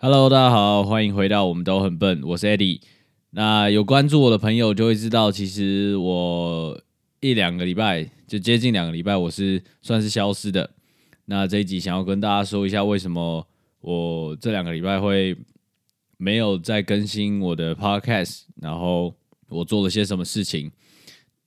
Hello，大家好，欢迎回到我们都很笨，我是 Eddie。那有关注我的朋友就会知道，其实我一两个礼拜就接近两个礼拜，我是算是消失的。那这一集想要跟大家说一下，为什么我这两个礼拜会没有再更新我的 Podcast，然后我做了些什么事情。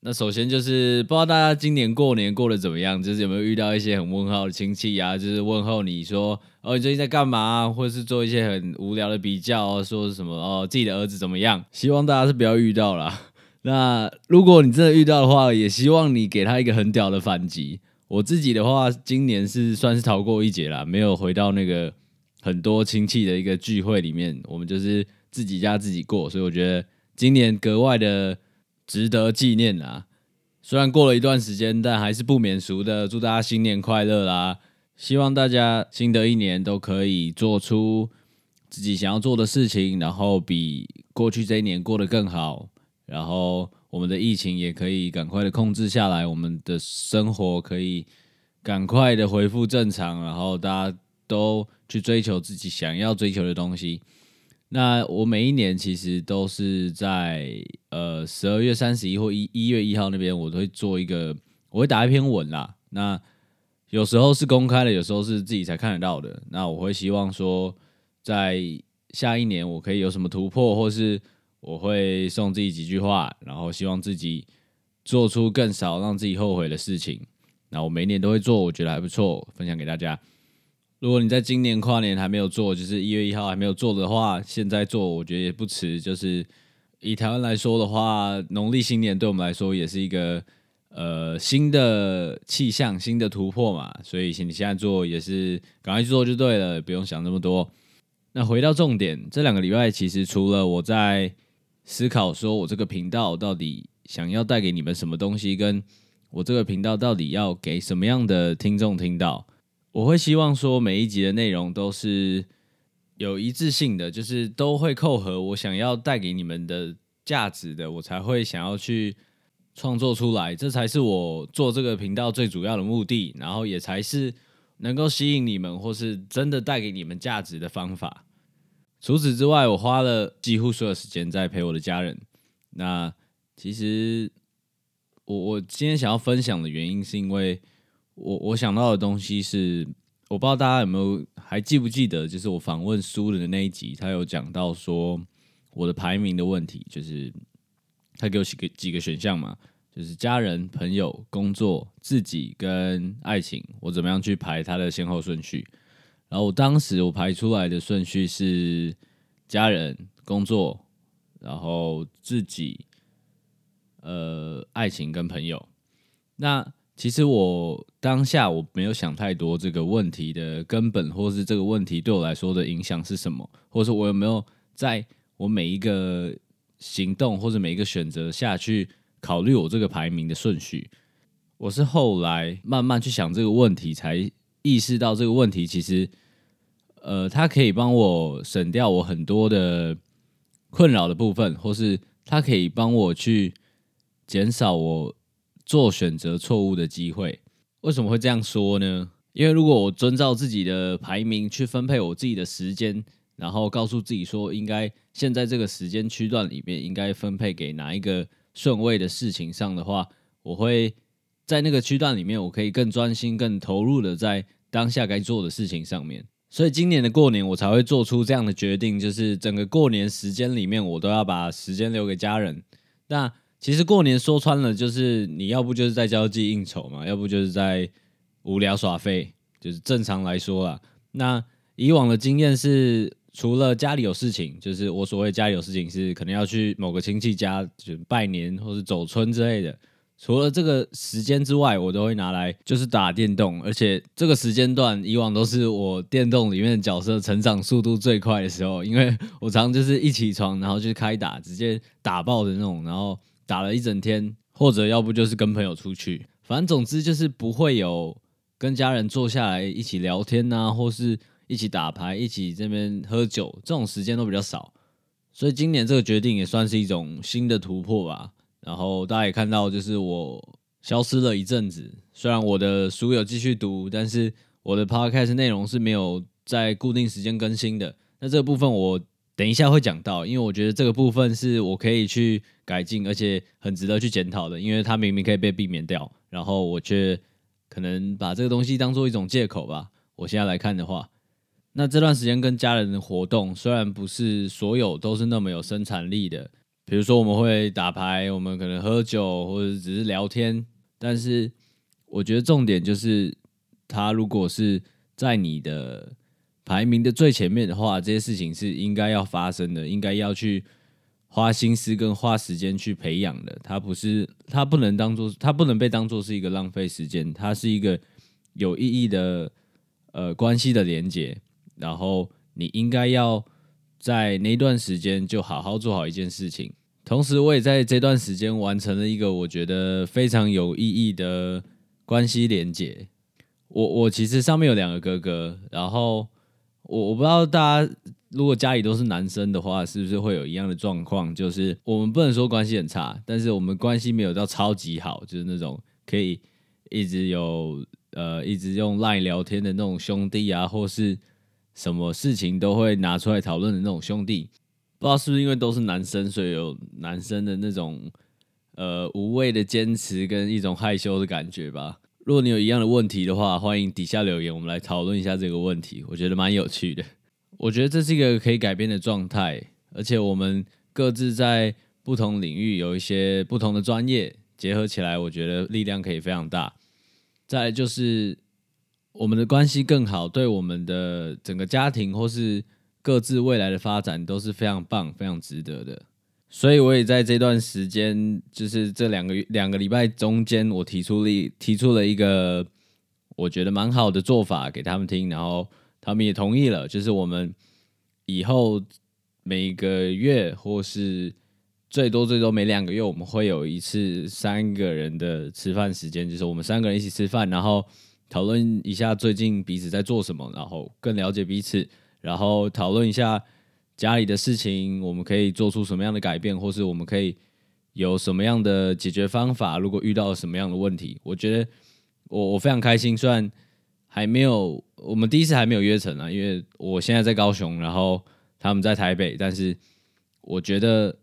那首先就是不知道大家今年过年过得怎么样，就是有没有遇到一些很问号的亲戚啊，就是问候你说哦你最近在干嘛，或者是做一些很无聊的比较，说什么哦自己的儿子怎么样？希望大家是不要遇到啦。那如果你真的遇到的话，也希望你给他一个很屌的反击。我自己的话，今年是算是逃过一劫啦，没有回到那个很多亲戚的一个聚会里面，我们就是自己家自己过，所以我觉得今年格外的。值得纪念啊！虽然过了一段时间，但还是不免俗的。祝大家新年快乐啦！希望大家新的一年都可以做出自己想要做的事情，然后比过去这一年过得更好。然后我们的疫情也可以赶快的控制下来，我们的生活可以赶快的恢复正常，然后大家都去追求自己想要追求的东西。那我每一年其实都是在呃十二月三十一或一一月一号那边，我都会做一个，我会打一篇文啦。那有时候是公开的，有时候是自己才看得到的。那我会希望说，在下一年我可以有什么突破，或是我会送自己几句话，然后希望自己做出更少让自己后悔的事情。那我每一年都会做，我觉得还不错，分享给大家。如果你在今年跨年还没有做，就是一月一号还没有做的话，现在做我觉得也不迟。就是以台湾来说的话，农历新年对我们来说也是一个呃新的气象、新的突破嘛，所以你现在做也是赶快去做就对了，不用想那么多。那回到重点，这两个礼拜其实除了我在思考说我这个频道到底想要带给你们什么东西，跟我这个频道到底要给什么样的听众听到。我会希望说每一集的内容都是有一致性的，就是都会扣合我想要带给你们的价值的，我才会想要去创作出来，这才是我做这个频道最主要的目的，然后也才是能够吸引你们或是真的带给你们价值的方法。除此之外，我花了几乎所有时间在陪我的家人。那其实我我今天想要分享的原因是因为。我我想到的东西是，我不知道大家有没有还记不记得，就是我访问苏人的那一集，他有讲到说我的排名的问题，就是他给我几个几个选项嘛，就是家人、朋友、工作、自己跟爱情，我怎么样去排它的先后顺序？然后我当时我排出来的顺序是家人、工作，然后自己，呃，爱情跟朋友，那。其实我当下我没有想太多这个问题的根本，或是这个问题对我来说的影响是什么，或者我有没有在我每一个行动或者每一个选择下去考虑我这个排名的顺序。我是后来慢慢去想这个问题，才意识到这个问题其实，呃，它可以帮我省掉我很多的困扰的部分，或是它可以帮我去减少我。做选择错误的机会，为什么会这样说呢？因为如果我遵照自己的排名去分配我自己的时间，然后告诉自己说，应该现在这个时间区段里面应该分配给哪一个顺位的事情上的话，我会在那个区段里面，我可以更专心、更投入的在当下该做的事情上面。所以今年的过年，我才会做出这样的决定，就是整个过年时间里面，我都要把时间留给家人。那其实过年说穿了，就是你要不就是在交际应酬嘛，要不就是在无聊耍废，就是正常来说啦。那以往的经验是，除了家里有事情，就是我所谓家里有事情是可能要去某个亲戚家就是拜年或者走村之类的。除了这个时间之外，我都会拿来就是打电动，而且这个时间段以往都是我电动里面的角色成长速度最快的时候，因为我常就是一起床然后就开打，直接打爆的那种，然后。打了一整天，或者要不就是跟朋友出去，反正总之就是不会有跟家人坐下来一起聊天呐，或是一起打牌、一起这边喝酒，这种时间都比较少。所以今年这个决定也算是一种新的突破吧。然后大家也看到，就是我消失了一阵子。虽然我的书有继续读，但是我的 podcast 内容是没有在固定时间更新的。那这个部分我等一下会讲到，因为我觉得这个部分是我可以去改进，而且很值得去检讨的，因为它明明可以被避免掉，然后我却可能把这个东西当做一种借口吧。我现在来看的话，那这段时间跟家人的活动，虽然不是所有都是那么有生产力的。比如说，我们会打牌，我们可能喝酒，或者只是聊天。但是，我觉得重点就是，他如果是在你的排名的最前面的话，这些事情是应该要发生的，应该要去花心思跟花时间去培养的。它不是，它不能当做，它不能被当做是一个浪费时间，它是一个有意义的呃关系的连接。然后，你应该要在那段时间就好好做好一件事情。同时，我也在这段时间完成了一个我觉得非常有意义的关系连接。我我其实上面有两个哥哥，然后我我不知道大家如果家里都是男生的话，是不是会有一样的状况？就是我们不能说关系很差，但是我们关系没有到超级好，就是那种可以一直有呃一直用 LINE 聊天的那种兄弟啊，或是什么事情都会拿出来讨论的那种兄弟。不知道是不是因为都是男生，所以有男生的那种呃无谓的坚持跟一种害羞的感觉吧。如果你有一样的问题的话，欢迎底下留言，我们来讨论一下这个问题。我觉得蛮有趣的。我觉得这是一个可以改变的状态，而且我们各自在不同领域有一些不同的专业结合起来，我觉得力量可以非常大。再就是我们的关系更好，对我们的整个家庭或是。各自未来的发展都是非常棒、非常值得的，所以我也在这段时间，就是这两个月、两个礼拜中间，我提出了提出了一个我觉得蛮好的做法给他们听，然后他们也同意了，就是我们以后每个月或是最多最多每两个月，我们会有一次三个人的吃饭时间，就是我们三个人一起吃饭，然后讨论一下最近彼此在做什么，然后更了解彼此。然后讨论一下家里的事情，我们可以做出什么样的改变，或是我们可以有什么样的解决方法。如果遇到什么样的问题，我觉得我我非常开心。虽然还没有我们第一次还没有约成啊，因为我现在在高雄，然后他们在台北，但是我觉得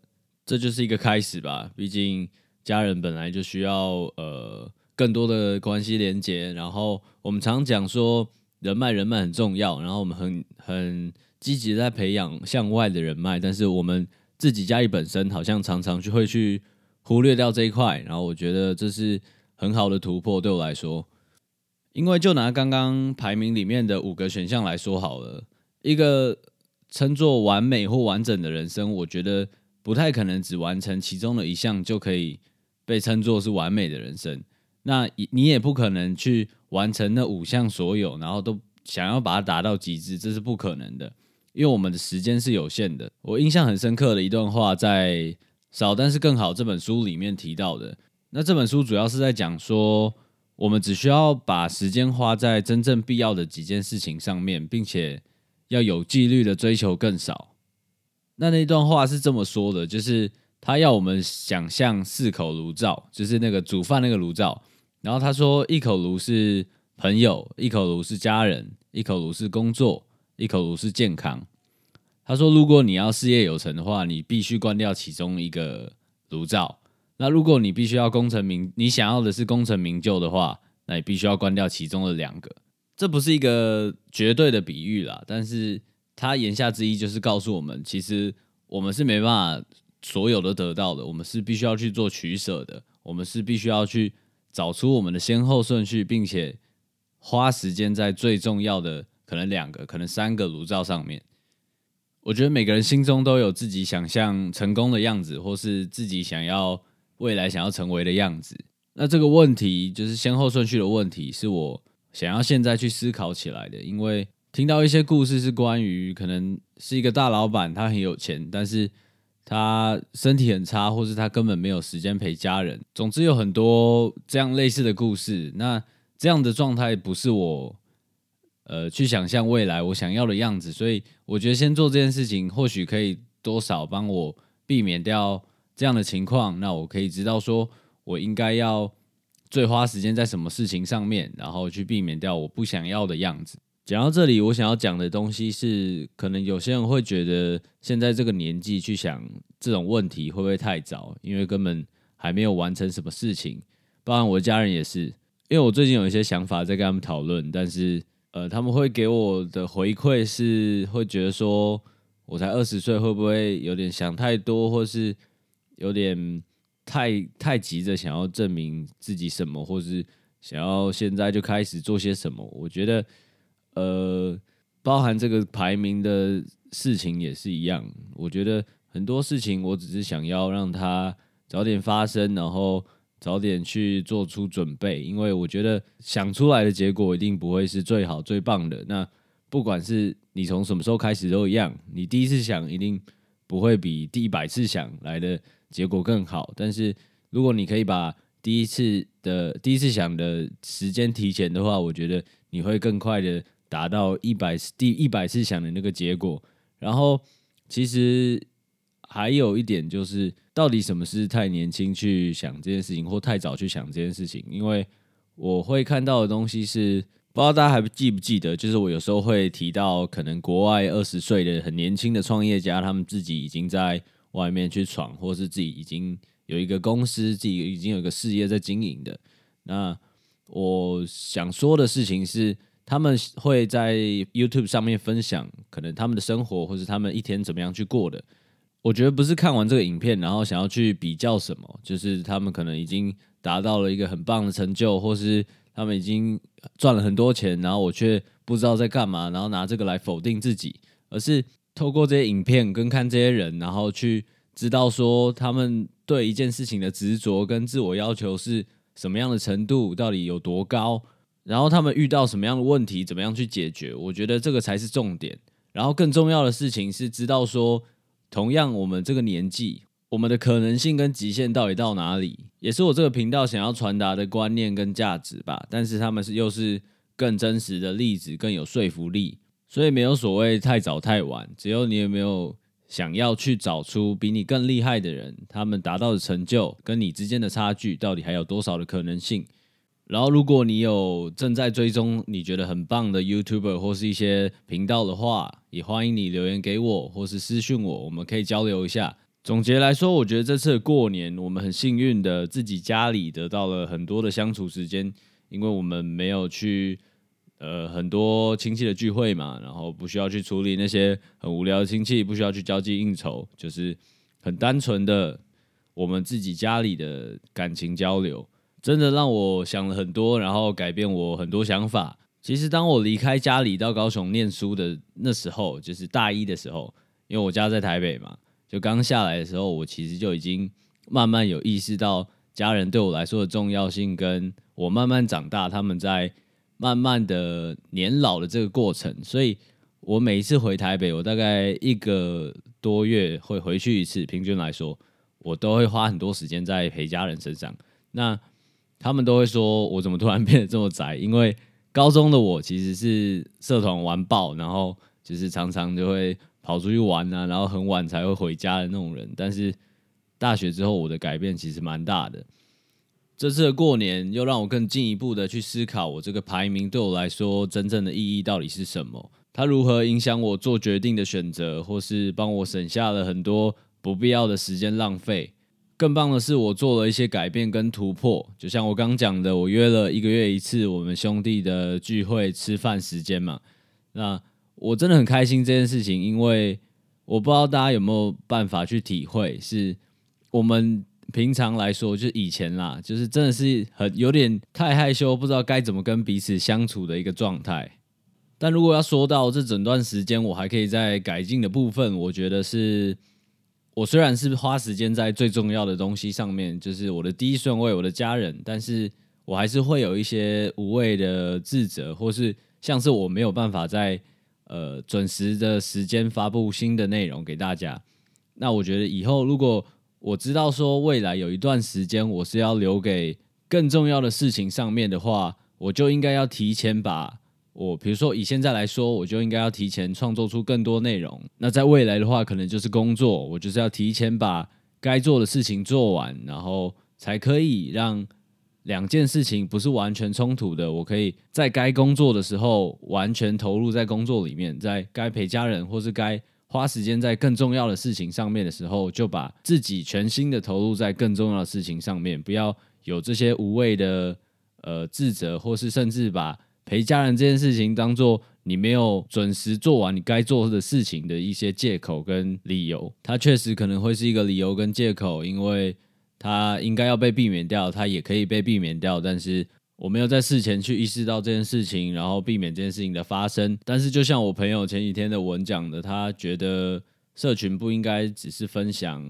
这就是一个开始吧。毕竟家人本来就需要呃更多的关系连接，然后我们常讲说。人脉，人脉很重要。然后我们很很积极在培养向外的人脉，但是我们自己家里本身好像常常就会去忽略掉这一块。然后我觉得这是很好的突破，对我来说。因为就拿刚刚排名里面的五个选项来说好了，一个称作完美或完整的人生，我觉得不太可能只完成其中的一项就可以被称作是完美的人生。那你也不可能去。完成那五项所有，然后都想要把它达到极致，这是不可能的，因为我们的时间是有限的。我印象很深刻的一段话，在《少但是更好》这本书里面提到的。那这本书主要是在讲说，我们只需要把时间花在真正必要的几件事情上面，并且要有纪律的追求更少。那那段话是这么说的，就是他要我们想象四口炉灶，就是那个煮饭那个炉灶。然后他说：“一口炉是朋友，一口炉是家人，一口炉是工作，一口炉是健康。”他说：“如果你要事业有成的话，你必须关掉其中一个炉灶。那如果你必须要功成名，你想要的是功成名就的话，那你必须要关掉其中的两个。这不是一个绝对的比喻啦，但是他言下之意就是告诉我们，其实我们是没办法所有的得到的，我们是必须要去做取舍的，我们是必须要去。”找出我们的先后顺序，并且花时间在最重要的可能两个、可能三个炉灶上面。我觉得每个人心中都有自己想象成功的样子，或是自己想要未来想要成为的样子。那这个问题就是先后顺序的问题，是我想要现在去思考起来的。因为听到一些故事是关于可能是一个大老板，他很有钱，但是。他身体很差，或是他根本没有时间陪家人。总之有很多这样类似的故事。那这样的状态不是我呃去想象未来我想要的样子，所以我觉得先做这件事情，或许可以多少帮我避免掉这样的情况。那我可以知道说我应该要最花时间在什么事情上面，然后去避免掉我不想要的样子。讲到这里，我想要讲的东西是，可能有些人会觉得现在这个年纪去想这种问题会不会太早？因为根本还没有完成什么事情。包含我的家人也是，因为我最近有一些想法在跟他们讨论，但是呃，他们会给我的回馈是会觉得说，我才二十岁，会不会有点想太多，或是有点太太急着想要证明自己什么，或是想要现在就开始做些什么？我觉得。呃，包含这个排名的事情也是一样。我觉得很多事情，我只是想要让它早点发生，然后早点去做出准备。因为我觉得想出来的结果一定不会是最好、最棒的。那不管是你从什么时候开始都一样，你第一次想一定不会比第一百次想来的结果更好。但是如果你可以把第一次的第一次想的时间提前的话，我觉得你会更快的。达到一百第一百次想的那个结果，然后其实还有一点就是，到底什么是太年轻去想这件事情，或太早去想这件事情？因为我会看到的东西是，不知道大家还记不记得，就是我有时候会提到，可能国外二十岁的很年轻的创业家，他们自己已经在外面去闯，或是自己已经有一个公司，自己已经有一个事业在经营的。那我想说的事情是。他们会在 YouTube 上面分享可能他们的生活，或是他们一天怎么样去过的。我觉得不是看完这个影片，然后想要去比较什么，就是他们可能已经达到了一个很棒的成就，或是他们已经赚了很多钱，然后我却不知道在干嘛，然后拿这个来否定自己，而是透过这些影片跟看这些人，然后去知道说他们对一件事情的执着跟自我要求是什么样的程度，到底有多高。然后他们遇到什么样的问题，怎么样去解决？我觉得这个才是重点。然后更重要的事情是知道说，同样我们这个年纪，我们的可能性跟极限到底到哪里，也是我这个频道想要传达的观念跟价值吧。但是他们是又是更真实的例子，更有说服力。所以没有所谓太早太晚，只有你有没有想要去找出比你更厉害的人，他们达到的成就跟你之间的差距到底还有多少的可能性。然后，如果你有正在追踪你觉得很棒的 YouTuber 或是一些频道的话，也欢迎你留言给我，或是私讯我，我们可以交流一下。总结来说，我觉得这次过年我们很幸运的自己家里得到了很多的相处时间，因为我们没有去呃很多亲戚的聚会嘛，然后不需要去处理那些很无聊的亲戚，不需要去交际应酬，就是很单纯的我们自己家里的感情交流。真的让我想了很多，然后改变我很多想法。其实，当我离开家里到高雄念书的那时候，就是大一的时候，因为我家在台北嘛，就刚下来的时候，我其实就已经慢慢有意识到家人对我来说的重要性，跟我慢慢长大，他们在慢慢的年老的这个过程。所以，我每一次回台北，我大概一个多月会回去一次，平均来说，我都会花很多时间在陪家人身上。那他们都会说我怎么突然变得这么宅？因为高中的我其实是社团玩爆，然后就是常常就会跑出去玩啊，然后很晚才会回家的那种人。但是大学之后，我的改变其实蛮大的。这次的过年又让我更进一步的去思考，我这个排名对我来说真正的意义到底是什么？它如何影响我做决定的选择，或是帮我省下了很多不必要的时间浪费？更棒的是，我做了一些改变跟突破。就像我刚讲的，我约了一个月一次我们兄弟的聚会吃饭时间嘛。那我真的很开心这件事情，因为我不知道大家有没有办法去体会，是我们平常来说，就以前啦，就是真的是很有点太害羞，不知道该怎么跟彼此相处的一个状态。但如果要说到这整段时间，我还可以在改进的部分，我觉得是。我虽然是花时间在最重要的东西上面，就是我的第一顺位，我的家人，但是我还是会有一些无谓的自责，或是像是我没有办法在呃准时的时间发布新的内容给大家。那我觉得以后如果我知道说未来有一段时间我是要留给更重要的事情上面的话，我就应该要提前把。我比如说以现在来说，我就应该要提前创作出更多内容。那在未来的话，可能就是工作，我就是要提前把该做的事情做完，然后才可以让两件事情不是完全冲突的，我可以在该工作的时候完全投入在工作里面，在该陪家人或是该花时间在更重要的事情上面的时候，就把自己全心的投入在更重要的事情上面，不要有这些无谓的呃自责，或是甚至把陪家人这件事情当做你没有准时做完你该做的事情的一些借口跟理由。它确实可能会是一个理由跟借口，因为它应该要被避免掉，它也可以被避免掉，但是。我没有在事前去意识到这件事情，然后避免这件事情的发生。但是，就像我朋友前几天的文讲的，他觉得社群不应该只是分享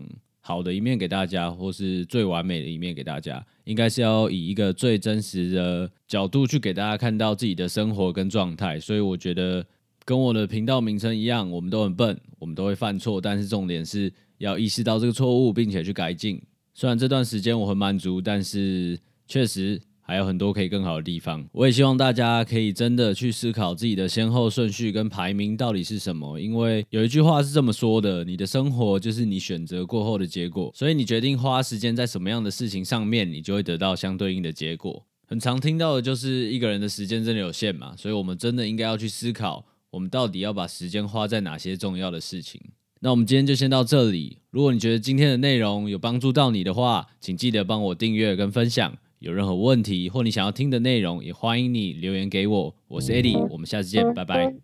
好的一面给大家，或是最完美的一面给大家，应该是要以一个最真实的角度去给大家看到自己的生活跟状态。所以，我觉得跟我的频道名称一样，我们都很笨，我们都会犯错，但是重点是要意识到这个错误，并且去改进。虽然这段时间我很满足，但是确实。还有很多可以更好的地方，我也希望大家可以真的去思考自己的先后顺序跟排名到底是什么。因为有一句话是这么说的：你的生活就是你选择过后的结果，所以你决定花时间在什么样的事情上面，你就会得到相对应的结果。很常听到的就是一个人的时间真的有限嘛，所以我们真的应该要去思考，我们到底要把时间花在哪些重要的事情。那我们今天就先到这里。如果你觉得今天的内容有帮助到你的话，请记得帮我订阅跟分享。有任何问题或你想要听的内容，也欢迎你留言给我。我是 Eddie，我们下次见，拜拜。